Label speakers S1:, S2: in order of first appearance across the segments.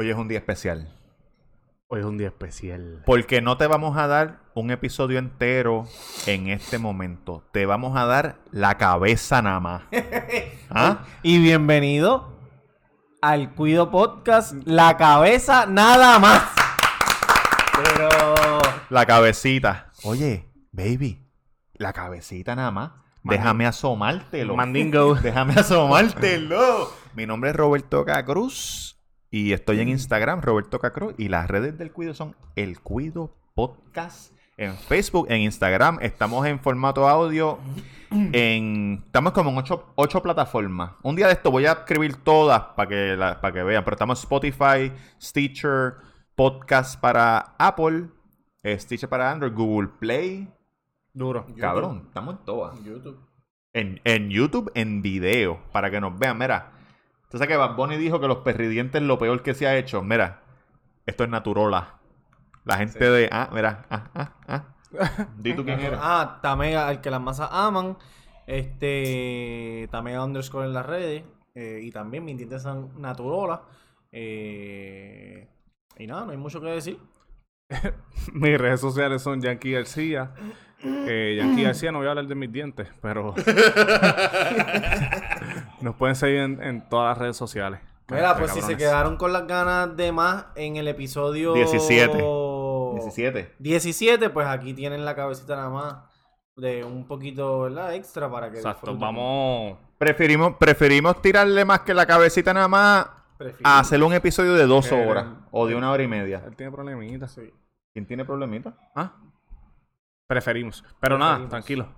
S1: Hoy es un día especial.
S2: Hoy es un día especial.
S1: Porque no te vamos a dar un episodio entero en este momento. Te vamos a dar la cabeza nada más. ¿Ah?
S3: Y bienvenido al Cuido Podcast, la cabeza nada más. Pero
S1: La cabecita. Oye, baby, la cabecita nada más. Déjame asomártelo.
S2: Mandingo.
S1: Déjame asomártelo. Mi nombre es Roberto Cacruz y estoy en Instagram, Roberto Cacruz. Y las redes del Cuido son El Cuido Podcast. En Facebook, en Instagram, estamos en formato audio. En, estamos como en ocho, ocho plataformas. Un día de esto voy a escribir todas para que, la- para que vean. Pero estamos en Spotify, Stitcher, Podcast para Apple, eh, Stitcher para Android, Google Play.
S2: Duro.
S1: Cabrón, estamos en todas.
S3: YouTube.
S1: En, en YouTube, en video, para que nos vean. Mira, tú sabes que Bad Bunny dijo que los perridientes es lo peor que se ha hecho. Mira, esto es Naturola. La gente de. Ah, mira. Ah, ah, ah. Di tú quién eres.
S3: Ah, Tamega, al que las masas aman. Este, Tamega underscore en las redes. eh, y también mis dientes son Naturola. Eh, y nada, no hay mucho que decir.
S2: Mis redes sociales son Yankee García. Eh, Yankee García, no voy a hablar de mis dientes, pero. Nos pueden seguir en, en todas las redes sociales.
S3: Mira, pues si se quedaron con las ganas de más en el episodio
S1: 17. 17.
S3: 17, pues aquí tienen la cabecita nada más de un poquito, ¿verdad? Extra para que
S2: Exacto,
S3: disfruten.
S2: vamos.
S1: Preferimos, preferimos tirarle más que la cabecita nada más
S3: Prefiero-
S1: a hacer un episodio de dos
S2: Eh,
S1: horas o de una hora y media.
S2: Él tiene problemitas.
S1: ¿Quién tiene problemitas?
S2: Ah. Preferimos. Pero nada, tranquilo.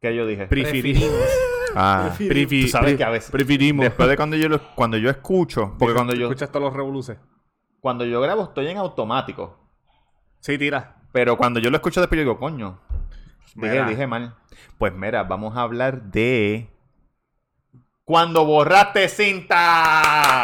S1: ¿Qué yo dije?
S2: Preferimos.
S1: Ah,
S2: Prefi-
S1: Tú sabes que a veces-
S2: Preferimos.
S1: después de cuando yo lo- cuando yo escucho, porque cuando yo
S2: ¿Escuchas todos los revoluces?
S1: cuando yo grabo estoy en automático,
S2: Sí, tira.
S1: pero cuando yo lo escucho después yo digo, coño, dije, dije mal. Pues mira, vamos a hablar de cuando borraste cinta.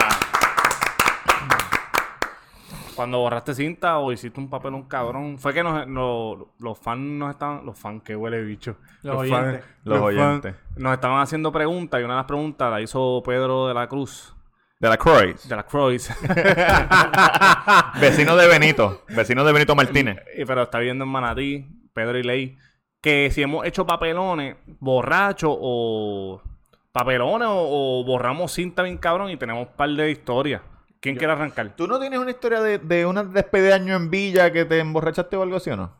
S2: Cuando borraste cinta o hiciste un papel un cabrón, fue que nos, no- los fans nos estaban, los fans que huele bicho,
S3: Los
S2: fans-
S3: oyentes.
S1: Los
S2: fans
S1: oyentes.
S2: nos estaban haciendo preguntas y una de las preguntas la hizo Pedro de la Cruz,
S1: De la Croix.
S2: de la Cruz,
S1: Vecino de Benito. Vecino de Benito Martínez.
S2: Y- pero está viendo en Manatí, Pedro y Ley, que si hemos hecho papelones borrachos o papelones o, o borramos cinta bien cabrón y tenemos un par de historias. ¿Quién quiere arrancar?
S1: ¿Tú no tienes una historia de, de una despedida de año en Villa que te emborrachaste o algo así o no?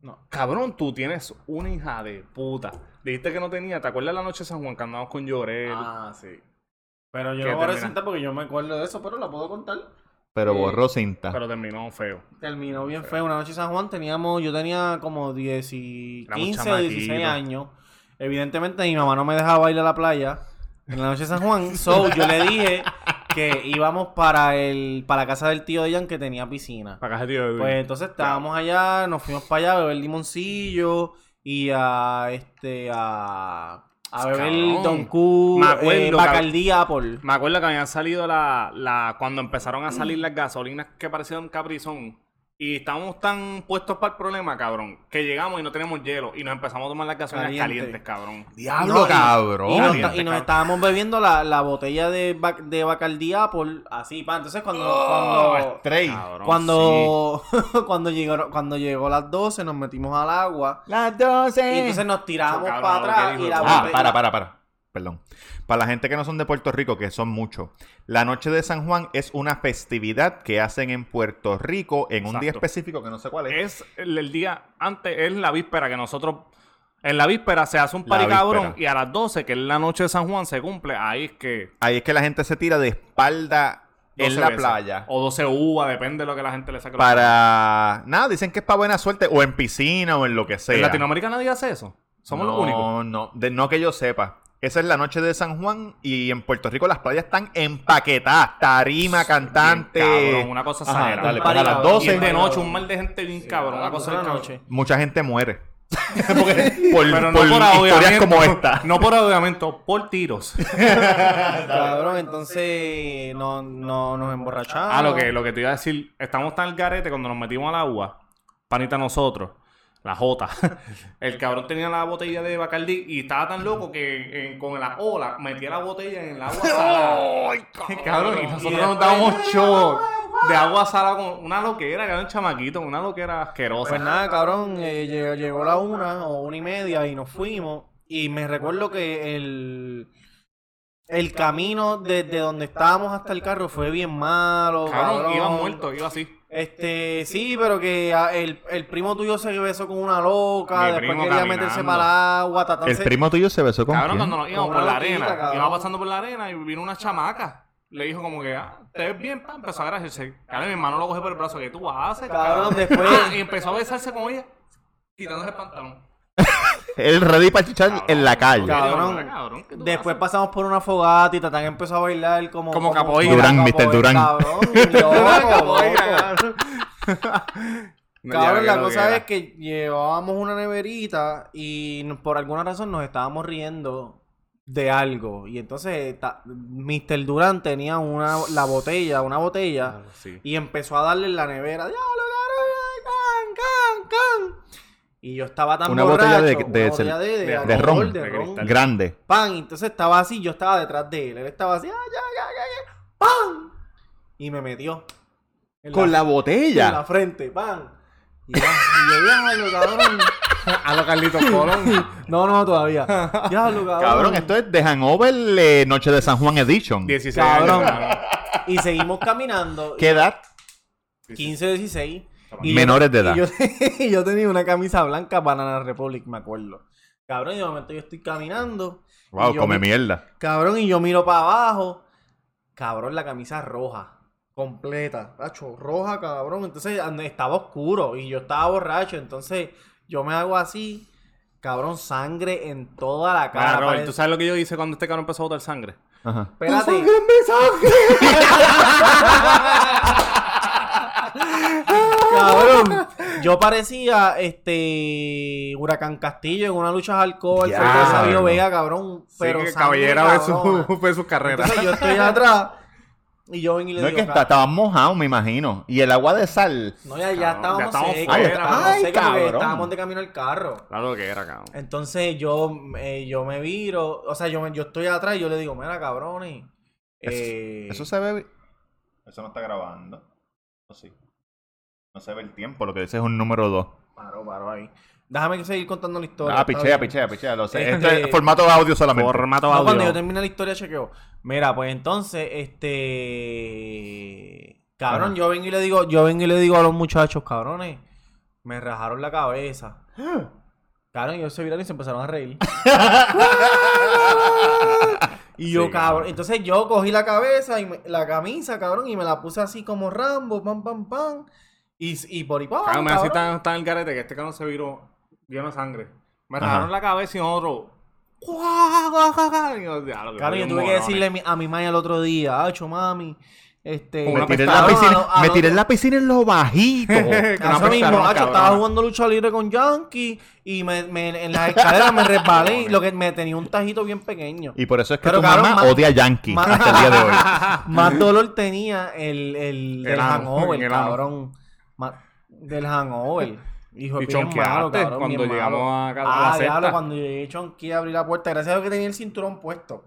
S3: No.
S2: Cabrón, tú tienes una hija de puta. Dijiste que no tenía. ¿Te acuerdas la noche de San Juan que andamos con Llorel?
S3: Ah, sí. Pero yo
S2: ¿Qué
S3: no voy a porque yo me acuerdo de eso, pero la puedo contar.
S1: Pero
S3: Sí.
S1: borró cinta.
S2: Pero terminó feo.
S3: Terminó bien feo. Una noche en San Juan teníamos, yo tenía como 10 y
S2: Éramos
S3: 15 o 16
S2: chamaquitos.
S3: años. Evidentemente mi mamá no me dejaba ir a la playa en la noche de San Juan. So yo le dije que íbamos para el para la casa del tío de Jan que tenía piscina.
S2: Para acá, tío. Edwin.
S3: Pues entonces estábamos allá, nos fuimos para allá a beber limoncillo y a este a a beber. Don Q,
S2: Me acuerdo,
S3: eh. Bacardí Apple.
S2: Me acuerdo que habían salido la, la... Cuando empezaron a salir las gasolinas que parecían caprizón. Y estábamos tan puestos para el problema, cabrón, que llegamos y no tenemos hielo. Y nos empezamos a tomar las gasolinas
S3: Caliente.
S2: calientes, cabrón.
S1: Diablo,
S3: No, y-
S1: cabrón.
S3: Y nos,
S2: Caliente,
S3: y nos
S2: cabrón.
S3: estábamos bebiendo la, la botella de, Bac- de Bacardí Apple, así, pa. Entonces cuando,
S1: Oh,
S3: cuando,
S1: Stray.
S2: Cabrón,
S3: cuando, cuando llegó, cuando llegó las 12 nos metimos al agua
S1: Las 12.
S3: y entonces nos tiramos para atrás y la.
S1: Ah,
S3: botella-
S1: para, para, para. Perdón. Para la gente que no son de Puerto Rico, que son muchos, la noche de San Juan es una festividad que hacen en Puerto Rico en un día específico que no sé cuál es.
S2: Es el, el día antes, es la víspera que nosotros... En la víspera se hace un party cabrón y a las 12, que es la noche de San Juan, se cumple. Ahí es que...
S1: Ahí es que la gente se tira de espalda en
S2: 12
S1: la
S2: veces.
S1: playa.
S2: O 12 uvas, depende de lo que la gente le saque.
S1: Para. Nada, dicen que es para buena suerte o en piscina o en lo que sea.
S2: ¿En Latinoamérica nadie hace eso? Somos
S1: no,
S2: los únicos.
S1: No, no, de- no que yo sepa. Esa es la noche de San Juan y en Puerto Rico las playas están empaquetadas. Tarima, cantante.
S2: Bien, cabrón, una cosa
S1: Ajá,
S2: exagerada.
S1: dale, para las
S3: cabrón.
S1: 12.
S2: Y es de noche, un mal de gente bien cabrón. Una cosa de
S3: 12 de la
S2: noche.
S1: Mucha gente muere. Porque- por
S2: Pero no
S1: por
S2: por
S1: historias como esta.
S2: No por ahogamiento, por tiros.
S3: Cabrón, entonces no, no nos emborrachamos.
S2: ah, lo que, lo que te iba a decir, estamos tan al garete cuando nos metimos al agua, panita nosotros. La J. El cabrón tenía la botella de Bacardi y estaba tan loco que en- con la ola metía la botella en el agua salada. cabrón, y nosotros
S3: Y
S2: nos dábamos show de agua salada con una loquera, que era un chamaquito, una loquera asquerosa.
S3: Pues nada, cabrón, eh, llegó, llegó la una o una y media y nos fuimos. Y me recuerdo que el, el camino desde donde estábamos hasta el carro fue bien malo.
S2: cabrón,
S3: cabrón.
S2: iba muerto, iba así.
S3: Este, sí, pero que ah, el, el primo tuyo se besó con una loca,
S2: Mi
S3: después
S2: primo
S3: quería
S2: caminando.
S3: meterse para el agua,
S1: El primo tuyo se besó con
S2: Cabrón,
S1: quién?
S2: cuando nos íbamos
S3: Con
S2: por
S3: una
S2: la
S3: loquita,
S2: arena,
S3: cabrón.
S2: iba pasando por la arena y vino una chamaca. Le dijo como que, ah, ¿te ves bien? Pa, empezó a agradecerse. Cabrón, mi hermano lo coge por el brazo. ¿Qué tú haces?
S3: Cabrón, después-
S2: Ah, y empezó a besarse con ella, quitándose el pantalón.
S1: El ready para chichar en la calle.
S3: Cabrón.
S2: Cabrón, ¿qué tú
S3: Después
S2: haces?
S3: pasamos por una fogata y Tatán empezó a bailar como...
S2: Como capoeira.
S1: Durán, Mr. Durán.
S3: Cabrón, loco.
S2: No,
S3: Cabrón, la cosa es que llevábamos una neverita y por alguna razón nos estábamos riendo de algo. Y entonces ta- Mr. Durán tenía una, la botella, una botella,
S2: Sí.
S3: y empezó a darle en la nevera. ¡Can, can, can! Y yo estaba tan
S1: Una botella de-
S3: borracho,
S1: de-
S3: una botella de, de,
S1: ron. Grande.
S3: ¡Pam! Y entonces estaba así, yo estaba detrás de él. Él estaba así, ¡ay, ay, ay, ay! ¡Pam! Y me metió.
S1: Con la
S3: en la
S1: botella.
S3: frente, ¡pam! Y, ya, y yo, diablo, cabrón.
S2: A los Carlitos Colón.
S3: No, no, todavía. Diablo, cabrón.
S1: Cabrón, esto es de Hangover eh, Noche de San Juan Edition.
S2: 16
S3: Cabrón.
S2: años. cabrón.
S3: Y seguimos caminando.
S1: ¿Qué edad?
S3: 15, 16. Y
S1: Menores
S3: yo,
S1: de edad.
S3: Y yo, y yo tenía una camisa blanca Banana Republic, me acuerdo. Cabrón, y de momento yo estoy caminando.
S1: Wow, come
S3: mi-
S1: mierda.
S3: Cabrón, y yo miro para abajo. Cabrón, la camisa roja. Completa. Tacho, roja, cabrón. Entonces estaba oscuro y yo estaba borracho. Entonces yo me hago así. Cabrón, sangre en toda la cara.
S2: Robert, ¿tú sabes lo que yo hice cuando este cabrón empezó a botar sangre?
S1: Ajá.
S3: Espérate. Cabrón, yo parecía este Huracán Castillo en una lucha de alcohol frente a Sabio. Vega, cabrón. Pero
S2: sí, que caballera
S3: cabrona.
S2: su, carrera.
S3: Entonces yo estoy atrás y yo vengo y le
S1: No es
S3: digo,
S1: que está- estaban mojados, me imagino. Y el agua de sal.
S3: No, ya, ya
S2: Cabrón,
S3: estábamos
S2: ya
S3: secos.
S1: Ay, cabrón.
S3: estábamos de camino al carro.
S2: Claro que era, cabrón.
S3: Entonces yo, eh, yo me viro, o sea, yo, yo estoy atrás y yo le digo, mira, cabrones. Eh,
S1: Eso se ve. Eso no está grabando. ¿O sí? No se ve el tiempo, lo que dice es un número 2.
S3: Paro, paro ahí. Déjame seguir contando la historia.
S1: Ah, pichea, pichea, pichea. Lo sé.
S3: Este-
S1: es formato de audio solamente.
S2: Formato
S3: No,
S2: audio.
S3: cuando yo termine la historia, chequeo. Mira, pues entonces, este. Cabrón,
S1: Ajá.
S3: yo vengo y le digo, yo vengo y le digo a los muchachos, cabrones, me rajaron la cabeza. Cabrón, ellos se viraron y se empezaron a reír. y yo,
S1: Sí,
S3: cabrón. Entonces yo cogí la cabeza y me- la camisa, cabrón, y me la puse así como Rambo, pam, pam, pam. Y, y por pa' abajo,
S2: Cabrón, me así tan, tan el garete que este cabrón se viró lleno de sangre. Me rajaron la cabeza y otro. Y yo,
S3: tuve que decirle a mi, a mi mãe el otro día, Acho, mami, este...
S1: Me tiré, en la piscina,
S3: A lo- a
S1: me
S3: lo-
S1: tiré en la piscina en lo bajito.
S3: Eso mismo, Acho, estaba jugando lucha libre con Yankee y me, me- en las escaleras me resbalé y lo que me tenía un tajito bien pequeño.
S1: y por eso es que
S3: Pero,
S1: tu
S3: cabrón,
S1: mamá
S3: ma-
S1: odia a Yankee hasta el día de hoy.
S3: Más dolor tenía el, el,
S2: El
S3: hangover,
S2: el ano.
S3: cabrón. Del hangover. Hijo,
S2: Y chonqueaste
S3: cabrón,
S2: cuando llegamos
S3: malo.
S2: a casa- a la
S3: Ah, diablo, cuando llegué chonqué abrí la puerta. Gracias a Dios que tenía el cinturón puesto.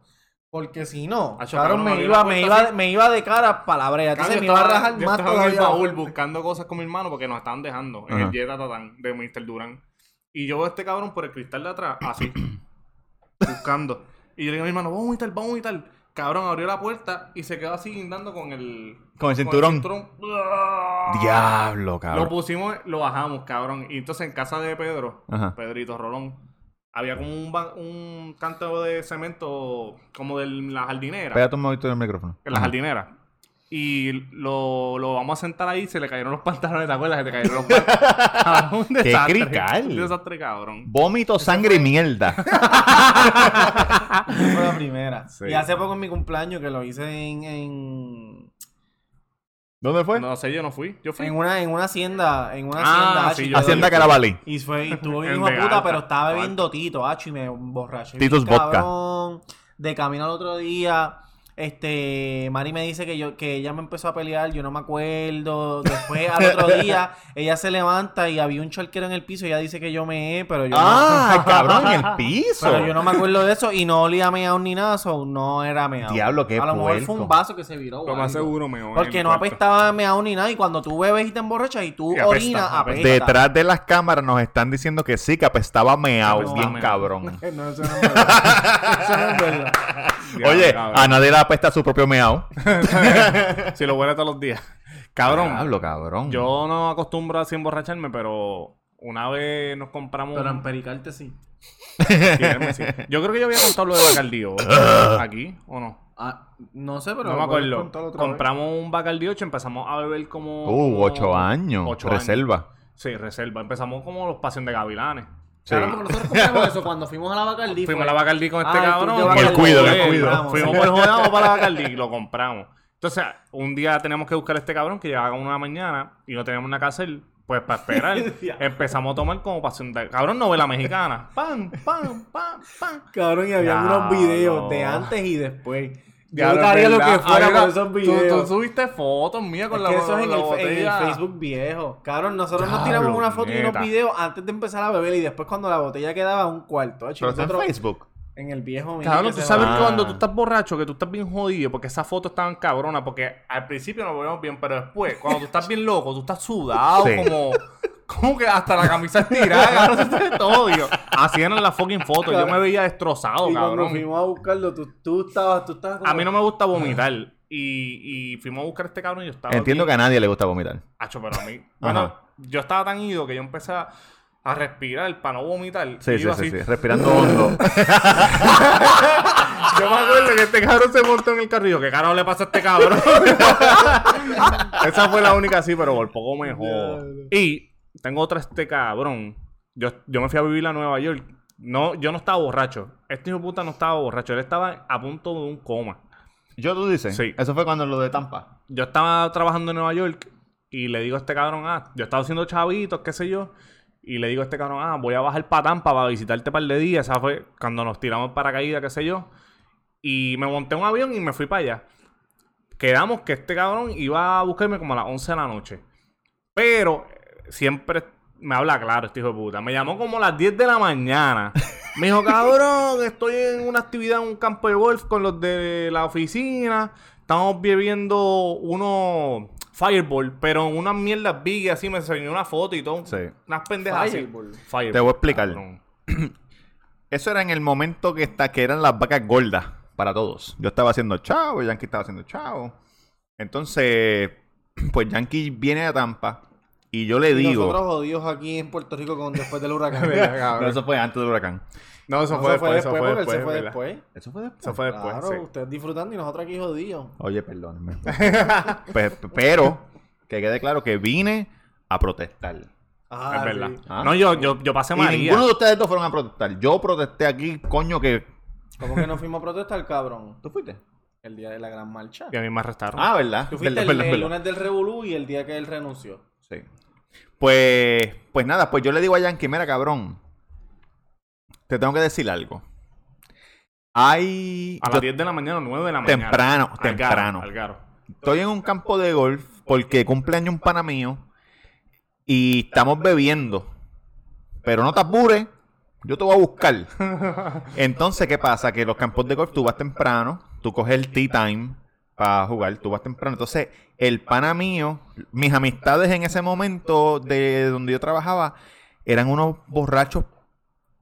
S3: Porque si no,
S2: Acho,
S3: cabrón, me iba, me, iba,
S2: así.
S3: me iba de cara para la brea. Entonces me
S2: yo
S3: iba a
S2: estaba-
S3: rajar
S2: yo
S3: más
S2: estaba en el
S3: todavía.
S2: baúl buscando cosas con mi hermano porque nos estaban dejando en el Jetta Tatán de Mr. Durán. Y yo veo a este cabrón por el cristal de atrás, así, buscando. Y yo le digo a mi hermano, vamos a vomitar, vamos a vomitar. Cabrón abrió la puerta y se quedó así guindando con el...
S1: Con el cinturón.
S2: cinturón.
S1: Diablo,
S2: Lo
S1: cabrón.
S2: pusimos, lo bajamos, cabrón. Y entonces en casa de Pedro,
S1: Ajá.
S2: Pedrito Rolón, había como un, un canto de cemento como de la jardinera.
S1: Pégate un momento en el micrófono.
S2: En la
S1: Ajá.
S2: jardinera. Y lo, lo vamos a sentar ahí, se le cayeron los pantalones, ¿te acuerdas? Que te cayeron los pantalones.
S1: ¡Qué crical!
S2: Un desastre, cabrón.
S1: Vómito, sangre y mierda.
S3: Fue la primera.
S2: Sí.
S3: Y hace poco en mi cumpleaños que lo hice en, en,
S1: ¿Dónde fue?
S2: No sé, yo no fui. Yo fui.
S3: en una, en una hacienda. En una
S2: Ah,
S3: hacienda.
S2: sí, yo-
S1: Hacienda Carabalí.
S3: Y fue, y estuvo bien puta,
S2: Alta,
S3: pero estaba bebiendo Tito, hacho, y me borraché. Bien
S1: Vodka.
S3: cabrón. De camino al otro día, Este, Mari me dice que yo que ella me empezó a pelear, yo no me acuerdo. Después al otro día ella se levanta y había un charquero en el piso y ella dice que yo me pero yo
S1: ¡Ah, cabrón! En el
S3: no,
S1: piso.
S3: pero yo no me acuerdo de eso y no olía meado ni nada, so no era meado.
S1: Diablo, qué
S3: A lo mejor fue un vaso que se viró.
S2: Lo más seguro me voy
S3: Porque no apestaba meado ni nada y cuando tú bebes y te emborrachas y tú
S2: Y apesta,
S3: orinas,
S2: apesta.
S3: apesta.
S1: Detrás de las cámaras nos están diciendo que sí, que apestaba meao, bien
S2: meao.
S1: cabrón.
S3: No, eso no es verdad. Eso no es verdad.
S1: Oye, a nadie le apesta su propio meao.
S2: Si lo huele todos los días. Cabrón,
S1: Diablo, cabrón.
S2: yo no acostumbro así a emborracharme, pero una vez nos compramos.
S3: Pero en pericarte sí.
S2: Yo creo que yo había contado lo de Bacardío. ¿Aquí o no?
S3: Ah, no sé, pero
S2: No me acuerdo.
S3: otra vez.
S2: Compramos un Bacardi 8, empezamos a beber como.
S1: Uh, ocho años.
S2: Ocho
S1: Reserva.
S2: Sí, reserva. Empezamos como los Pasión de Gavilanes.
S1: Sí.
S3: Claro, porque nosotros compramos eso cuando fuimos a la Bacardí.
S2: Fuimos a la Bacardi con este cabrón.
S3: de
S2: lo
S1: El cuido, el cuido.
S2: Fuimos por joder, vamos para la Bacardi y lo compramos. Entonces, un día teníamos que buscar a este cabrón que llegaba a una mañana y no teníamos nada que hacer. Pues para esperar, empezamos a tomar como pasión de... Cabrón, novela mexicana. Pam, pam, pam, pam.
S3: Cabrón, y había unos videos de antes y después. Yo daría lo que fuera por esos
S2: tú-
S3: videos.
S2: Tú, subiste fotos mías con
S3: Es
S2: la,
S3: que eso es en
S2: la
S3: el, en el. Facebook viejo. Cabrón, nosotros nos tiramos una foto y unos videos antes de empezar a beber y después cuando la botella quedaba un cuarto. hecho,
S1: Pero está en
S3: nosotros-
S1: Facebook.
S3: en el viejo. mira,
S2: Cabrón, tú sabes
S3: va-
S2: que cuando tú
S1: Ah.
S2: estás borracho, que tú estás bien jodido, porque esas fotos estaban cabronas, porque al principio nos vemos bien, pero después, cuando tú estás bien loco, tú estás sudado,
S1: Sí.
S2: como, como que hasta la camisa estirada, cabrón, todo, tío. Así eran las fucking fotos, yo me veía destrozado,
S3: Y cuando
S2: cabrón.
S3: fuimos a buscarlo, tú, tú estabas, tú estabas como...
S2: A mí no me gusta vomitar. Y, y fuimos a buscar a este cabrón y yo estaba.
S1: Entiendo que a nadie le gusta vomitar.
S2: Acho, pero a mí. Bueno, yo estaba tan ido que yo empecé a, a respirar para no vomitar.
S1: Sí, sí, sí,
S2: así.
S1: sí. Respirando hondo.
S2: Yo me acuerdo que este cabrón se montó en el carrillo. ¿Qué carajo le pasa a este cabrón? Esa fue la única sí, pero por poco me jodo. Y tengo otra este cabrón. Yo, yo me fui a vivir a Nueva York. No, yo no estaba borracho. Este hijo de puta no estaba borracho. Él estaba a punto de un coma.
S1: ¿Yo tú dices?
S2: Sí.
S1: Eso fue cuando lo de Tampa.
S2: Yo estaba trabajando en Nueva York y le digo a este cabrón, ah, yo estaba haciendo chavitos, qué sé yo. Y le digo a este cabrón, ah, voy a bajar para Tampa para visitarte un par de días. Esa fue cuando nos tiramos para caída, qué sé yo. Y me monté un avión y me fui para allá. Quedamos que este cabrón iba a buscarme como a las 11 de la noche. Pero siempre me habla claro este hijo de puta. Me llamó como a las 10 de la mañana. Me dijo, cabrón, estoy en una actividad en un campo de golf con los de la oficina. Estamos bebiendo unos Fireball, pero unas mierdas big así. Me enseñó una foto y todo.
S1: Sí.
S2: Unas pendejas así.
S3: Fireball.
S2: Fireball,
S1: Te voy a explicar. Eso era en el momento que, está, que eran las vacas gordas para todos. Yo estaba haciendo chavo, Yankee estaba haciendo chavo. Entonces, pues Yankee viene a Tampa y yo le
S3: Y
S1: digo...
S3: nosotros jodidos aquí en Puerto Rico con, después del huracán.
S1: No, eso fue antes del huracán.
S2: No, eso
S3: No,
S2: fue después. Eso fue después.
S3: se fue
S2: ¿verdad?
S3: después.
S1: Eso fue después.
S2: Eso fue después,
S3: Claro,
S2: sí.
S3: ustedes disfrutando y nosotros aquí jodidos.
S1: Oye, perdónenme. Pe- pero, que quede claro que vine a protestar.
S3: Ah,
S2: Es verdad.
S3: sí.
S1: Ah.
S2: No, yo, yo, yo pasé María.
S1: ninguno de ustedes dos fueron a protestar. Yo protesté aquí, coño, que...
S3: ¿Cómo que no fuimos a protestar, cabrón?
S1: ¿Tú fuiste?
S3: El día de la gran marcha.
S2: Y a mí me arrestaron.
S1: Ah, ¿verdad?
S3: Tú fuiste
S1: Verdad,
S3: el,
S1: verdad,
S3: el
S1: verdad.
S3: lunes del Revolú y el día que él renunció.
S1: Sí. Pues, pues nada, pues yo le digo a Yankee, mira, cabrón, te tengo que decir algo. Hay...
S2: a
S1: yo
S2: las 10 de la mañana o 9 de la mañana.
S1: Temprano,
S2: Al
S1: temprano.
S2: garo, al garo.
S1: Estoy en un campo de golf porque cumpleaños un pana mío y estamos bebiendo. Pero no te apures, yo te voy a buscar. Entonces, ¿qué pasa? Que los campos de golf tú vas temprano, tú coges el tea time para jugar, tú vas temprano. Entonces, el pana mío, mis amistades en ese momento de donde yo trabajaba, eran unos borrachos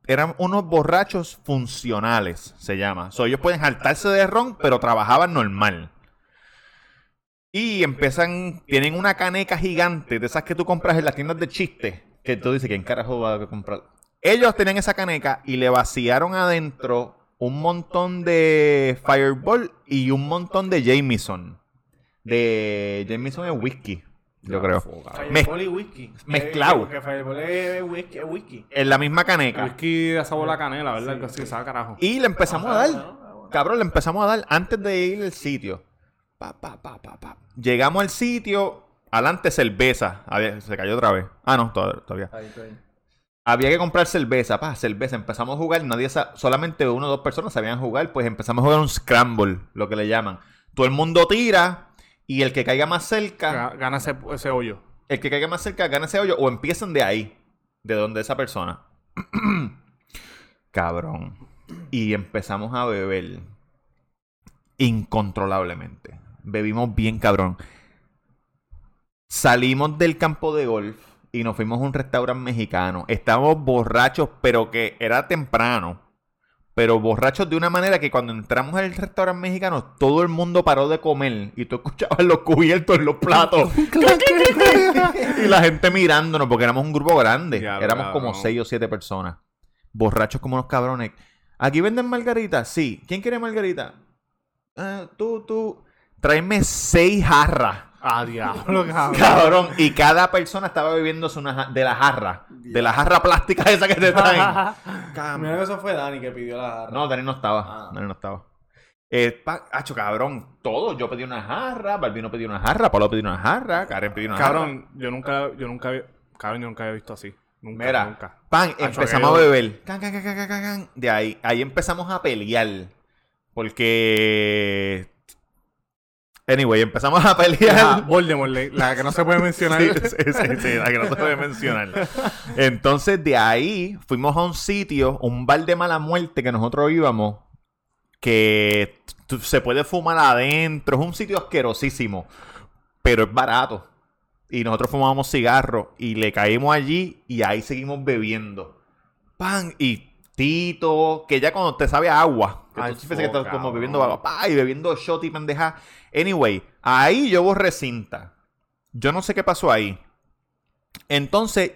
S1: eran unos borrachos funcionales, se llama. Ellos pueden saltarse de ron, pero trabajaban normal. Y empiezan, tienen una caneca gigante de esas que tú compras en las tiendas de chistes. Que tú dices, ¿quién carajo va a comprar? Ellos tenían esa caneca y le vaciaron adentro un montón de Fireball y un montón de Jameson. De Jameson es whisky, yo creo. Mez-
S3: Fireball y whisky.
S1: mezclado.
S3: Porque Fireball es whisky.
S1: En la misma caneca.
S2: Whisky de sabor a canela, ¿verdad? Así, sabe carajo.
S1: Y le empezamos a
S3: Ah,
S1: dar.
S3: ah.
S1: Cabrón, le empezamos a dar antes de ir al sitio. Pa, pa, pa, pa, pa. Llegamos al sitio. Adelante cerveza. A ver, se cayó otra vez. Ah, no, todavía. todavía.
S3: Ahí bien.
S1: Había que comprar cerveza, pa, cerveza. Empezamos a jugar, nadie solamente uno o dos personas sabían jugar, pues empezamos a jugar un scramble, lo que le llaman. Todo el mundo tira y el que caiga más cerca,
S2: Ga- Gana ese, ese hoyo.
S1: el que caiga más cerca gana ese hoyo o empiezan de ahí, de donde esa persona. Cabrón. Y empezamos a beber incontrolablemente. Bebimos bien cabrón. Salimos del campo de golf y nos fuimos a un restaurante mexicano. Estábamos borrachos, pero que era temprano. Pero borrachos de una manera que cuando entramos al restaurante mexicano, todo el mundo paró de comer y tú escuchabas los cubiertos en los platos. y la gente mirándonos porque éramos un grupo grande. Éramos como seis o siete personas. Borrachos como unos cabrones. ¿Aquí venden margarita? Sí. ¿Quién quiere margarita? Ah, tú, tú. Tráeme seis jarras.
S2: Ah, diablo, cabrón.
S1: Cabrón. Y cada persona estaba bebiéndose una de la jarra. De la jarra plástica esa que te traen.
S3: Mira que eso fue Dani que pidió la jarra.
S1: No, Dani no estaba.
S3: Ah.
S1: Dani no estaba. Eh, pa- Acho, cabrón. Todo. Yo pedí una jarra. Balbino pidió una jarra. Pablo pidió una jarra. Karen pidió una jarra.
S2: Cabrón, yo nunca, yo nunca, había- cabrón, yo nunca había visto así. Nunca,
S1: Mira,
S2: nunca.
S1: pan,
S2: Acho,
S1: empezamos a beber. Can, can, can, can, can, can, can. De ahí, ahí empezamos a pelear. Porque. Anyway, empezamos a
S2: Ah,
S1: pelear.
S2: Voldemort, la- que no se puede mencionar.
S1: Sí, sí, sí, sí, la que no se puede mencionar. Entonces, de ahí fuimos a un sitio, un bar de mala muerte que nosotros íbamos, que se puede fumar adentro. Es un sitio asquerosísimo, pero es barato. Y nosotros fumábamos cigarros y le caímos allí y ahí seguimos bebiendo. Pan y Tito, que ya cuando te sabe a agua, que
S2: Ay,
S1: tú sientes que estás como bebiendo agua, y bebiendo shot y pendeja. Anyway, ahí yo borré cinta. Yo no sé qué pasó ahí. Entonces,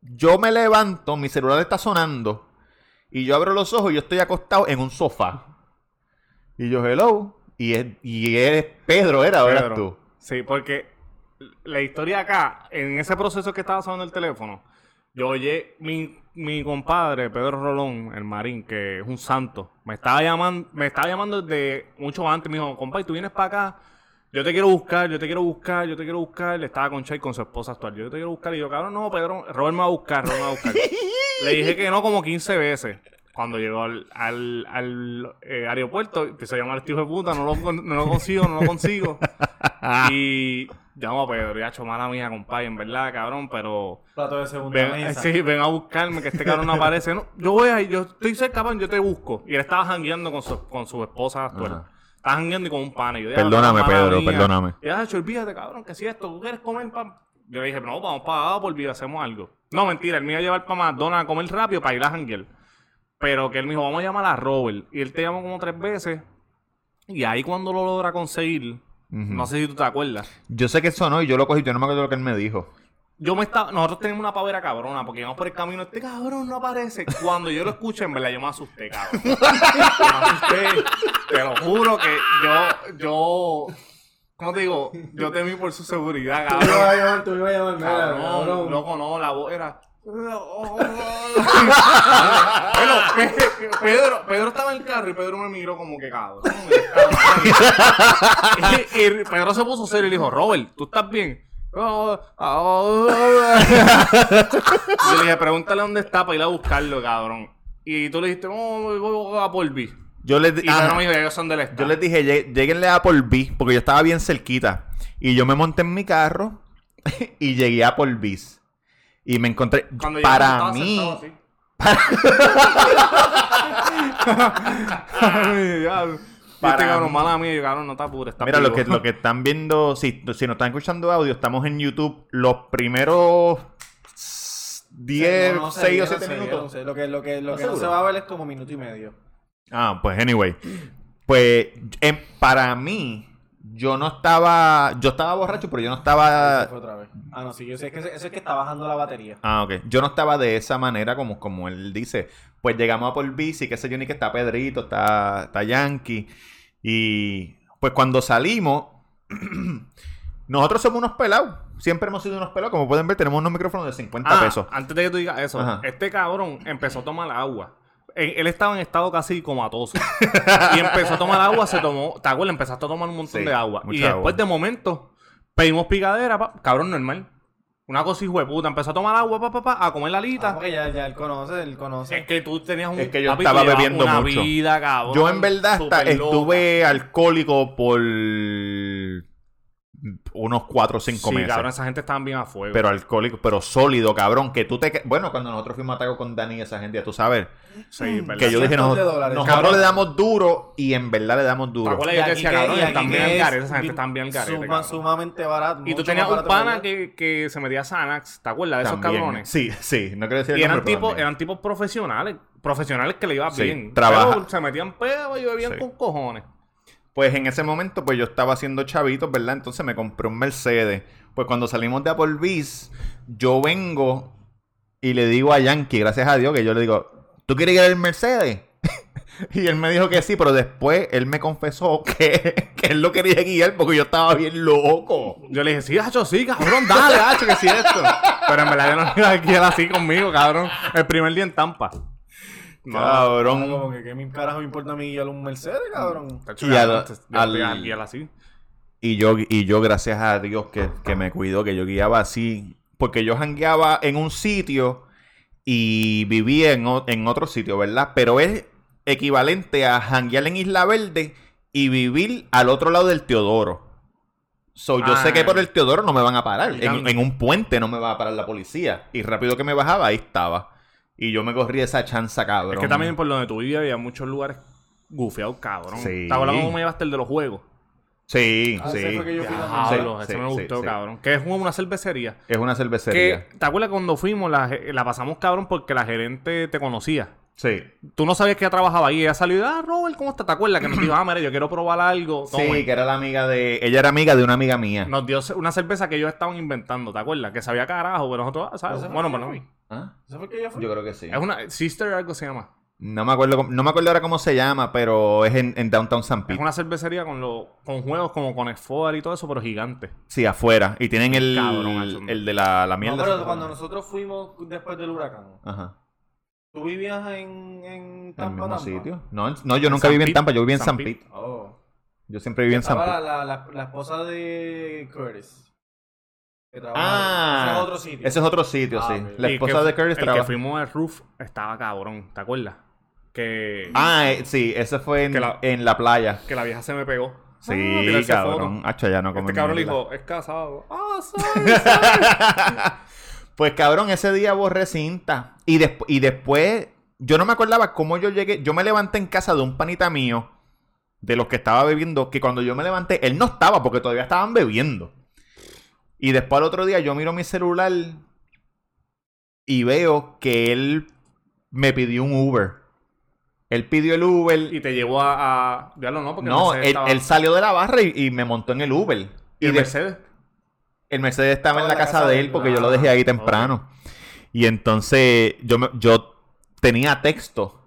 S1: yo me levanto, mi celular está sonando, y yo abro los ojos y yo estoy acostado en un sofá. Y yo, hello. Y es, y es Pedro, ¿era? ¿O eras
S2: Pedro.
S1: tú?
S2: Sí, porque la historia acá, en ese proceso que estaba sonando el teléfono, yo oye, mi, mi compadre, Pedro Rolón, el marín, que es un santo, me estaba llamando, me estaba llamando desde mucho antes, me dijo, compadre, tú vienes para acá, yo te quiero buscar, yo te quiero buscar, yo te quiero buscar, le estaba con Chay con su esposa actual, yo te quiero buscar, y yo, cabrón, no, Pedro, Robert me va a buscar, Robert me va a buscar. le dije que no como 15 veces. Cuando llegó al, al, al, eh, aeropuerto, empezó a llamar al tío de puta, no lo, con- no lo consigo, no lo consigo. y llamo a Pedro, ya hecho mala mía, compadre, en verdad, cabrón, pero
S3: Plato de segunda
S2: ven,
S3: mesa.
S2: sí, ven a buscarme, que este cabrón no aparece. No, yo voy ahí, yo estoy cerca, pan, yo te busco. Y él estaba jangueando con su, con su esposa actual.
S1: Ajá.
S2: Estaba jangueando y con un pana. Y yo,
S1: Perdóname, Pedro,
S2: mía.
S1: perdóname.
S2: Y ya, hecho, olvídate, cabrón, que si esto, ¿tú quieres comer pan? Yo le dije, no, vamos para por vida, hacemos algo. No, mentira, él me iba a llevar para McDonald's a comer rápido para ir a janguear. Pero que él me dijo, vamos a llamar a Robert. Y él te llamó como tres veces. Y ahí cuando lo logra conseguir, no sé si tú te acuerdas.
S1: Yo sé que sonó y yo lo cogí, yo no me acuerdo lo que él me dijo.
S2: Yo me estaba, nosotros tenemos una pavera cabrona, porque íbamos por el camino, este cabrón no aparece. Cuando yo lo escuché, en verdad, yo me asusté, cabrón. Yo me asusté. Te lo juro que yo, yo, ¿cómo te digo? Yo temí por su seguridad,
S3: Tú me ibas
S2: cabrón.
S3: a llamar, tú me ibas a llamar,
S2: Cabrón,
S3: cabrón.
S2: loco, no, la voz era. Bueno, Pedro, Pedro estaba en el carro y Pedro me miró como que cabrón. y, y Pedro se puso serio y le dijo, Robert, ¿tú estás bien? yo le dije, pregúntale dónde está para ir a buscarlo, cabrón. Y tú le dijiste, no, voy, a por B.
S1: Yo les,
S2: Y
S1: ajá.
S2: Pedro me dijo, ellos son del estado.
S1: Yo les dije, "Lle- lleguenle a Polvis, porque yo estaba bien cerquita. Y yo me monté en mi carro y llegué a Polvis. Y me encontré.
S2: Cuando
S1: para mí.
S2: sentado así. Ya,
S1: Para
S2: este cabrón, mala mía, yo, cabrón, no te apures, está
S1: Mira, lo que, lo que están viendo, si, si nos están escuchando audio, estamos en YouTube. Los primeros 10,
S3: No, no sé,
S1: 6
S3: yo
S1: o
S3: no
S1: 7
S3: sé, yo
S1: minutos.
S3: no sé. Lo que, lo que, lo
S1: ¿Estás
S3: que no se va a ver es como minuto y medio.
S1: Ah, pues anyway. Pues em, para mí, yo no estaba. Yo estaba borracho, pero yo no estaba.
S3: se fue otra vez. Ah, no, sí, yo sé que ese, ese es que está bajando la batería.
S1: Ah, ok. Yo no estaba de esa manera como, como él dice. Pues llegamos a por bici, qué sé yo, ni que está Pedrito, está, está Yankee. Y pues cuando salimos, nosotros somos unos pelados. Siempre hemos sido unos pelados. Como pueden ver, tenemos unos micrófonos de 50
S2: Ah,
S1: pesos.
S2: Antes de que tú digas eso,
S1: Ajá.
S2: este cabrón empezó a tomar agua. Él, él estaba en estado casi comatoso. y empezó a tomar agua, se tomó. ¿Te acuerdas? Empezaste a tomar un montón
S1: Sí,
S2: de agua. Y después
S1: agua.
S2: de momento, pedimos picadera, pa- cabrón normal. Una cosa hijo de puta. Empezó a tomar agua, papá, pa, pa, a comer la
S3: Ah,
S2: alita.
S3: porque ya, ya él conoce, él conoce.
S2: es que tú tenías un.
S1: Es que yo
S2: papi,
S1: estaba bebiendo
S2: una
S1: mucho.
S2: vida, cabrón,
S1: Yo en verdad estuve alcohólico por unos 4 o 5
S2: Sí,
S1: meses.
S2: cabrón, esa gente estaban bien a fuego.
S1: Pero alcohólico, pero sólido, cabrón. Que tú te. que- Bueno, cuando nosotros fuimos a taco con Dani y esa gente, ya tú sabes.
S2: sí, verdad.
S1: Que yo dije,
S3: de
S1: nosotros,
S3: dólares.
S1: nosotros
S2: Cabrón.
S1: le damos duro y en verdad le damos
S2: ¿Te
S1: duro.
S2: Yo te
S3: aquí
S2: decía,
S3: que-
S2: cabrón,
S3: y aquí
S2: están bien al garete, esa gente están bien al garete,
S3: suma- sumamente barato.
S2: Y tú tenías un pana
S3: que
S2: que, se metía Xanax, ¿te acuerdas de esos
S1: También.
S2: cabrones?
S1: Sí, sí, no quiero decir el
S2: Y eran
S1: nombre, también.
S2: eran tipos profesionales, profesionales que le iba
S1: Sí,
S2: bien.
S1: trabaja-
S2: Pero se metían pedos y bebían
S1: Sí.
S2: con cojones.
S1: Pues en ese momento, pues yo estaba haciendo chavitos, ¿verdad? Entonces me compré un Mercedes. Pues cuando salimos de Applebee's, yo vengo y le digo a Yankee, gracias a Dios, que yo le digo, ¿tú quieres ir al Mercedes? y él me dijo que sí, pero después él me confesó que, que él lo quería guiar porque yo estaba bien loco.
S2: Yo le dije, sí, hacho, sí, cabrón, dale, hacho, que sí esto. Pero en verdad yo no iba a quedar así conmigo, cabrón. El primer día en Tampa. No,
S3: Ah,
S1: Cabrón.
S3: Como que qué me carajo me importa a mí guiar un Mercedes, cabrón.
S1: Y
S2: cabrón,
S1: al-
S2: guiar así.
S1: Y yo, y yo gracias a Dios que, que me cuidó, que yo guiaba así. Porque yo jangueaba en un sitio y vivía en, o- en otro sitio, ¿verdad? Pero es equivalente a janguear en Isla Verde y vivir al otro lado del Teodoro. So, yo
S2: Ah.
S1: sé que por el Teodoro no me van a parar. En, en un puente no me va a parar la policía. Y rápido que me bajaba, ahí estaba. Y yo me corrí esa chanza, cabrón.
S2: Es que también por donde tú vivías había muchos lugares gufiados, cabrón.
S1: Sí.
S2: ¿Te acuerdas cómo me llevaste el de los juegos?
S1: Sí,
S3: Ah,
S1: sí.
S3: ese fue que yo fui
S1: Sí,
S2: ese
S1: sí,
S2: me gustó,
S1: sí.
S2: cabrón. Que es una cervecería.
S1: Es una cervecería.
S2: Que, ¿Te acuerdas cuando fuimos? La, la pasamos cabrón porque la gerente te conocía.
S1: Sí.
S2: Tú no sabías que ella trabajaba ahí. Ella salió y ah, Robert, ¿cómo estás? ¿Te acuerdas? Que nos dijo, ah, mira, yo quiero probar algo.
S1: Sí, que era la amiga de. Ella era amiga de una amiga mía.
S2: Nos dio una cerveza que ellos estaban inventando, ¿te acuerdas? Que sabía carajo, pero nosotros, ah, ¿sabes? Bueno, pero
S3: que
S2: no.
S1: ¿Ah?
S3: ¿Eso fue que yo fui?
S1: Yo creo que sí.
S2: Es una Sister, algo se llama.
S1: No me acuerdo, no me acuerdo ahora cómo se llama, pero es en, en Downtown San
S2: Es
S1: Pete.
S2: una cervecería con, lo, con juegos como con Exfoder y todo eso, pero gigante.
S1: Sí, afuera. Y tienen el,
S2: Cabrón,
S1: el de la, la
S3: No,
S1: mierda.
S3: pero cuando nosotros fuimos después del huracán,
S1: Ajá.
S3: ¿tú vivías en, en
S1: ¿En el
S3: Tampa?
S1: mismo
S3: Tampa?
S1: sitio? No, en- no yo nunca
S2: San
S1: viví en. Tampa, yo viví en
S2: San
S1: San
S2: Pete.
S1: Pete.
S3: Oh.
S1: Yo siempre viví en San Pete.
S3: la, la, la, la esposa de Curtis. Trabaja
S1: Ah,
S3: Ese es otro sitio.
S1: Ese es otro sitio,
S3: Ah,
S1: sí. La esposa
S2: que-
S1: de Curtis
S2: El que
S1: trabaja.
S2: fuimos al roof estaba cabrón, ¿te acuerdas? Que,
S1: Ah, eh, sí, ese fue en,
S2: la-
S1: en la playa.
S2: que la vieja se me pegó.
S1: Sí,
S2: Ah,
S1: cabrón. Hacho, ya no
S2: Este cabrón le dijo, es casado. Ah, sorry, sorry.
S1: Pues cabrón, ese día borré cinta. Y, y después, yo no me acordaba cómo yo llegué. Yo me levanté en casa de un panita mío, de los que estaba bebiendo, que cuando yo me levanté, él no estaba porque todavía estaban bebiendo. Y después al otro día yo miro mi celular y veo que él me pidió un Uber. Él pidió el Uber.
S2: y te llevó a... a... Diablo, no, porque
S1: no,
S2: el
S1: él,
S2: estaba-
S1: él salió de la barra y, y me montó en el Uber.
S2: ¿Y el
S1: de-
S2: Mercedes?
S1: el Mercedes estaba en la casa de él porque yo lo dejé ahí
S2: Ah,
S1: temprano. Y entonces yo, me- yo tenía texto.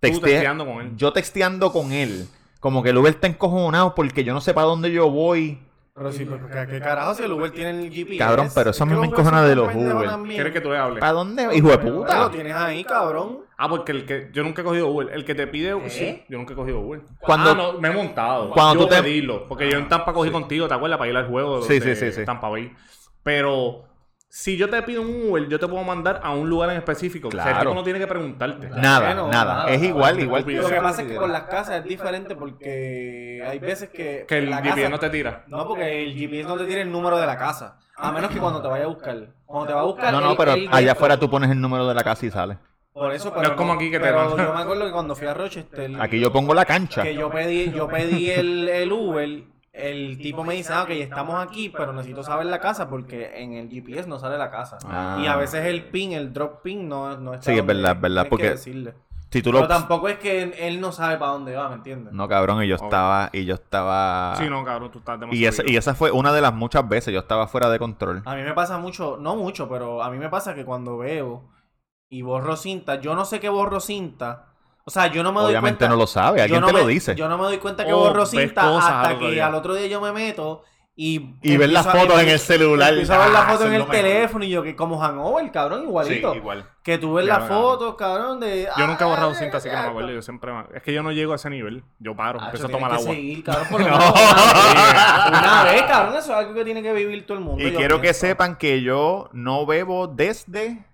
S2: Texteando con él.
S1: Yo texteando con él. Como que el Uber está encojonado porque yo no sé para dónde yo voy.
S3: Pero sí, pero ¿qué, qué carajo si el Uber tiene el GPS?
S1: Cabrón, pero eso a mí me
S3: Uber
S1: encojona de los Uber.
S2: ¿Quieres que tú le hables?
S1: ¿Para dónde? Hijo de puta.
S3: Lo tienes ahí, cabrón.
S2: Ah, porque el que... Yo nunca he cogido Uber. El que te pide...
S3: ¿Qué?
S2: Sí, yo nunca he cogido Uber.
S1: Cuando-
S2: ah, no, me he montado.
S1: Cuando
S2: yo
S1: tú te-
S2: pedirlo. Porque yo en Tampa cogí contigo, ¿te acuerdas? Para ir al juego de,
S1: Sí, sí, sí, sí.
S2: Tampa Bay. Pero... Si yo te pido un Uber, yo te puedo mandar a un lugar en específico. O sea, el
S1: Claro.
S2: tipo no tiene que preguntarte.
S1: Nada, nada,
S3: nada.
S1: Es igual, igual
S2: Lo
S3: Lo que pasa es que con las casas es diferente porque hay veces que...
S2: Que el
S3: la
S2: GPS
S3: casa-
S2: no te tira.
S3: No, porque el GPS no te tiene el número de la casa. A menos que cuando te vaya a buscar. Cuando te va a buscar...
S1: No, no, pero allá afuera tú pones el número de la casa y sale.
S3: Por eso,
S2: No
S3: pero
S2: es como aquí que te
S3: pero yo me acuerdo que cuando fui a Rochester...
S1: Aquí yo pongo la cancha.
S3: Que yo pedí, yo pedí el, el Uber... El tipo me dice, ah, ok, estamos aquí, pero necesito saber la casa porque en el GPS no sale la casa.
S1: Ah.
S3: Y a veces el pin, el drop pin, no, no está
S1: Sí, es verdad, es verdad, porque-
S3: decirle.
S1: Si tú
S3: Pero
S1: lo...
S3: tampoco es que él, no sabe para dónde va, ¿me entiendes?
S1: No, cabrón, y yo estaba... Y yo estaba...
S2: Sí, no, cabrón, tú estás demasiado...
S1: Y esa, y esa fue una de las muchas veces. Yo estaba fuera de control.
S3: A mí me pasa mucho, no mucho, pero a mí me pasa que cuando veo y borro cinta, yo no sé qué borro cinta. O sea, yo no me doy
S1: Obviamente
S3: cuenta.
S1: no lo sabe.
S3: yo
S1: Alguien
S3: no
S1: te lo
S3: me-
S1: dice.
S3: Yo no me doy cuenta que
S2: Oh,
S3: borro cinta
S2: cosas
S3: hasta que
S2: día.
S3: al otro día yo me meto y.
S1: Y ver las fotos en el celular.
S3: Empiezo a ver
S1: Ah,
S3: las fotos
S1: eso
S3: en el teléfono y yo que como hangover, cabrón, igualito.
S1: Sí, igual.
S3: Que tú ves las
S2: cabrón.
S3: fotos, cabrón, de.
S2: Yo nunca he borrado
S3: Ay,
S2: cinta, así que no me acuerdo. Yo siempre... Es que yo no llego a ese nivel. Yo paro,
S3: Hacho,
S2: empiezo a tomar
S3: que
S2: agua.
S3: seguir, cabrón, por lo menos una vez. Una vez, cabrón. eso es algo que tiene que vivir todo el mundo.
S1: Y quiero que sepan que yo no bebo desde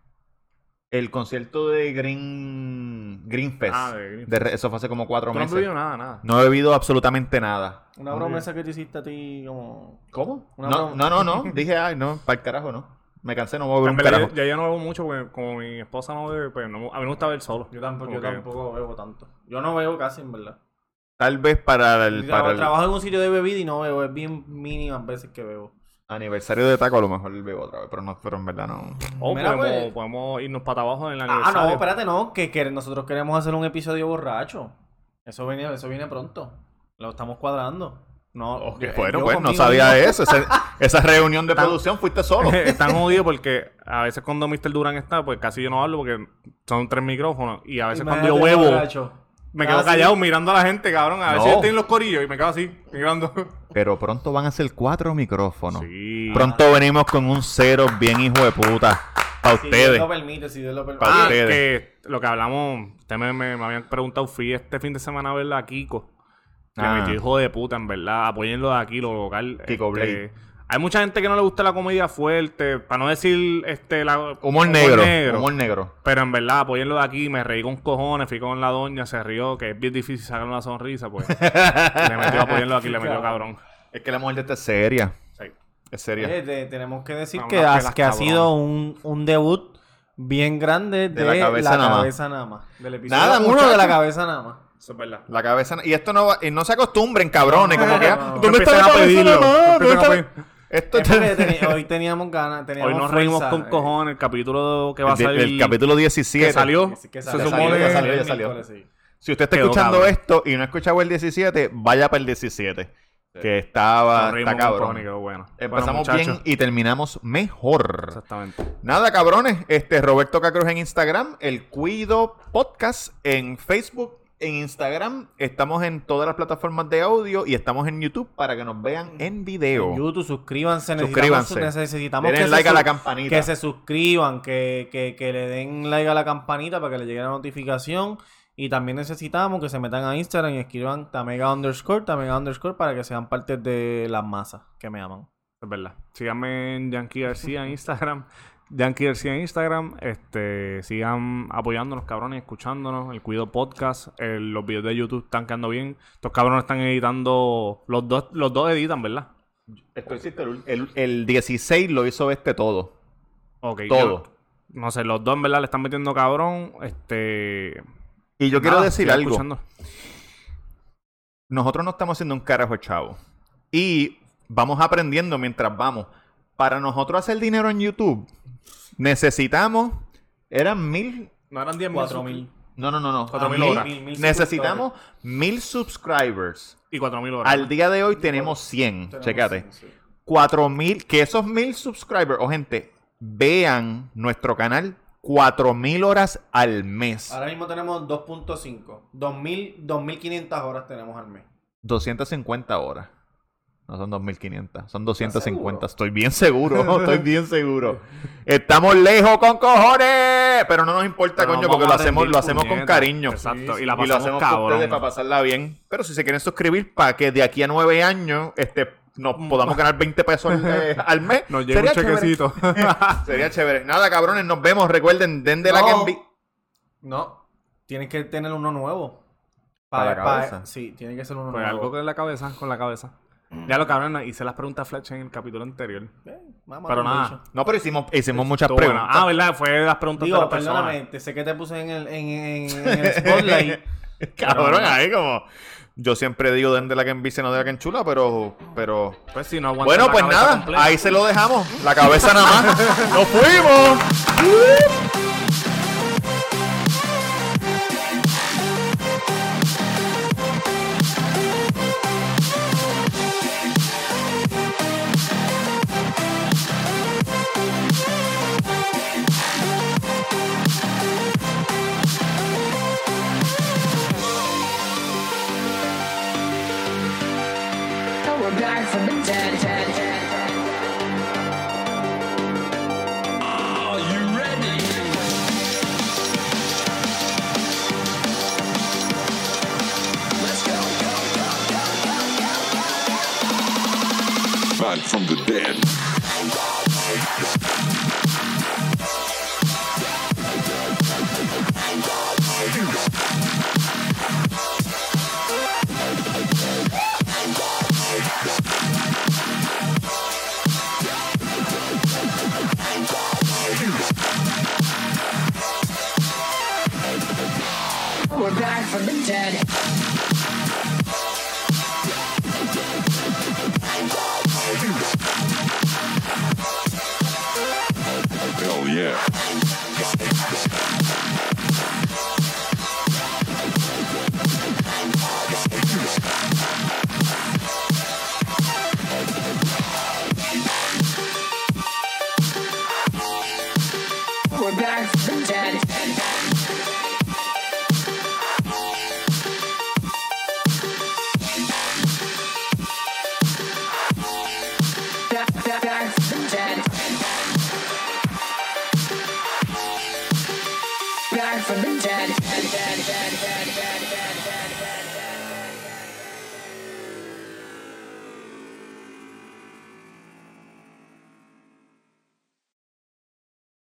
S1: el concierto de Green, Green Fest.
S2: Ah, de Green
S1: De re- eso fue hace como cuatro
S2: Tú no
S1: meses.
S2: bebido nada, nada.
S1: No he bebido absolutamente nada.
S3: Una promesa que te hiciste a ti, como.
S1: ¿Cómo?
S3: Una
S1: No,
S3: broma.
S1: no, no, no. Dije, ay, no, para el carajo, no. Me cansé, no voy a beber
S2: En
S1: un
S2: verdad,
S1: carajo.
S2: ya yo no bebo mucho porque como mi esposa no bebe, pues no- a mí me gusta beber solo.
S3: Yo tampoco, yo
S2: que-
S3: tampoco bebo tanto. Yo no bebo casi, en verdad.
S1: Tal vez para el, para el
S3: Trabajo en un sitio de bebida y no bebo. Es bien mínimas veces que bebo.
S1: Aniversario de taco, a lo mejor bebo otra vez, pero, no, pero en verdad no.
S2: O
S3: Mira,
S2: podemos,
S3: pues.
S2: podemos irnos para abajo en el
S3: Ah,
S2: aniversario.
S3: no, espérate, no. Que, que nosotros queremos hacer un episodio borracho. Eso viene, eso viene pronto. Lo estamos cuadrando. No,
S1: Ok,
S3: yo-
S1: bueno,
S3: yo
S1: pues no sabía
S3: mismo.
S1: eso. Ese- esa reunión de producción fuiste solo.
S2: Están jodidos porque a veces cuando Mr. Durán está, pues casi yo no hablo porque son tres micrófonos. Y a veces cuando yo huevo,
S3: borracho.
S2: Me quedo
S3: Ah, sí.
S2: callado mirando a la gente, cabrón. A veces
S1: No.
S2: estoy en los corillos y me quedo así, mirando.
S1: Pero pronto van a ser cuatro micrófonos.
S2: Sí.
S1: Pronto venimos con un cero bien hijo de puta. Para
S3: Si Dios
S1: ustedes.
S3: lo permite, si Dios lo permite.
S1: Pa'
S2: Ah,
S1: ustedes.
S2: que lo que hablamos, ustedes me, me- me habían preguntado, fui este fin de semana a verla a Kiko. Que
S1: Ah.
S2: me metió hijo de puta, en verdad. Apóyenlo de aquí, lo local.
S1: Kiko
S2: Este,
S1: Blade.
S2: Hay mucha gente que no le gusta la comedia fuerte, para no decir este la,
S1: Humor negro. Humor negro.
S2: Pero en verdad, apóyenlo de aquí, me reí con cojones, fui con la doña, se rió, que es bien difícil sacar una sonrisa, pues. le metió apoyarlo aquí, le metió cabrón.
S1: Es que la mujer de esta es seria.
S2: Sí.
S1: Es seria.
S3: Eh, te- tenemos que decir que, ha, sido un, un debut bien grande de,
S1: la cabeza nada más.
S3: cabeza nada más. Del episodio
S1: Nada,
S3: uno de la cabeza nada más.
S2: Eso es verdad.
S1: La cabeza. Y esto no va. Y no se acostumbren, cabrones. Como que.
S3: No, no, no.
S1: ¿Dónde está la
S2: a
S1: cabeza. Esto
S3: Es teni- hoy teníamos ganas, teníamos
S2: Hoy nos reímos
S3: fuerza,
S2: con
S3: eh.
S2: cojones, el capítulo que va a salir.
S1: el capítulo 17.
S2: que salió.
S3: Que- que
S2: se
S3: salió,
S2: supone-
S1: ya salió, ya salió.
S3: sí.
S1: Si usted está
S2: Quedó
S1: escuchando
S2: cabrón.
S1: esto y no ha escuchado el 17, vaya para el 17. Que estaba.
S2: Reímos
S1: Está cabrón.
S2: quedó bueno.
S1: Empezamos
S2: Bueno,
S1: bien y terminamos mejor.
S2: Exactamente.
S1: Nada, cabrones. Este Roberto Cacruz en Instagram, el Cuido Podcast en Facebook, en Instagram. Estamos en todas las plataformas de audio y estamos en YouTube para que nos vean en video.
S3: En YouTube, suscríbanse.
S1: Suscríbanse.
S3: Necesitamos, necesitamos
S1: Denle
S3: que,
S1: like
S3: se
S1: a la campanita.
S3: que se suscriban, que, que, que le den like a la campanita para que le llegue la notificación. Y también necesitamos que se metan a Instagram y escriban Tamega underscore, Tamega underscore para que sean parte de las masas que me aman.
S2: Es verdad. Síganme en Yankee García en Instagram. Yankee García en Instagram. Este, sigan apoyándonos, cabrones, escuchándonos. El Cuido Podcast. el- los videos de YouTube están quedando bien. Estos cabrones están editando. Los dos, los dos editan, ¿verdad?
S1: Esto hiciste el, el- el 16 lo hizo este todo.
S2: Ok.
S1: Todo.
S2: yo- no sé, los dos en verdad le están metiendo cabrón. Este.
S1: Y yo quiero decir algo.
S2: escuchando.
S1: Nosotros no estamos haciendo un carajo, chavo. Y vamos aprendiendo mientras vamos. Para nosotros hacer dinero en YouTube, necesitamos. Eran mil.
S2: No eran 10
S3: Cuatro mil.
S1: No, no, no, no.
S2: Cuatro
S1: Ah,
S2: mil
S1: mil-
S2: horas.
S3: Mil- mil
S1: necesitamos mil subscribers.
S2: Y 4000 horas.
S1: Al día de hoy tenemos 100.
S3: Tenemos
S1: Chécate.
S3: cien, sí.
S1: 4000. Que esos mil subscribers, o gente, vean nuestro canal 4000 horas al mes.
S3: Ahora mismo tenemos 2.5. 2000, 2500 horas tenemos al mes.
S1: 250 horas. No son 2500, son 250.
S3: seguro?
S1: Estoy bien seguro, estoy bien seguro. Estamos lejos con cojones, pero no nos importa,
S2: Pero
S1: coño, porque lo hacemos, lo hacemos con cariño.
S2: Exacto.
S3: Sí,
S2: y la
S1: y lo hacemos con
S2: cabrón.
S1: ustedes para pasarla bien. Pero si se quieren suscribir para que de aquí a nueve años este, nos podamos ganar 20 pesos eh, al mes,
S2: Nos llega un
S1: chévere.
S2: chequecito.
S1: Sería chévere. Nada, cabrones, nos vemos. Recuerden, den de la que envi-
S3: No, tienes que tener uno nuevo.
S1: ¿Para la cabeza?
S3: sí, tiene que ser uno
S2: Pues
S3: nuevo.
S2: algo con la cabeza, con la cabeza. Ya lo cabrón, hice las preguntas Fletch en el capítulo anterior.
S3: Eh, vamos
S2: Pero
S3: a
S2: nada.
S1: No, pero hicimos, hicimos muchas
S2: Estuvo
S1: preguntas.
S2: Ah, ¿verdad? Fue de las preguntas de
S3: Digo,
S2: personas.
S3: perdóname, te sé que te puse en el, en, en- en el spotlight.
S1: Cabrón,
S3: pero-
S1: ahí como. Yo siempre digo den de la que envicia, no de la que enchula, pero. pero...
S2: Pues si no aguantan
S1: Bueno,
S2: la
S1: pues nada,
S2: completa.
S1: ahí se lo dejamos. La cabeza nada más. ¡Nos fuimos!
S4: We're back from the dead.
S5: Hell yeah.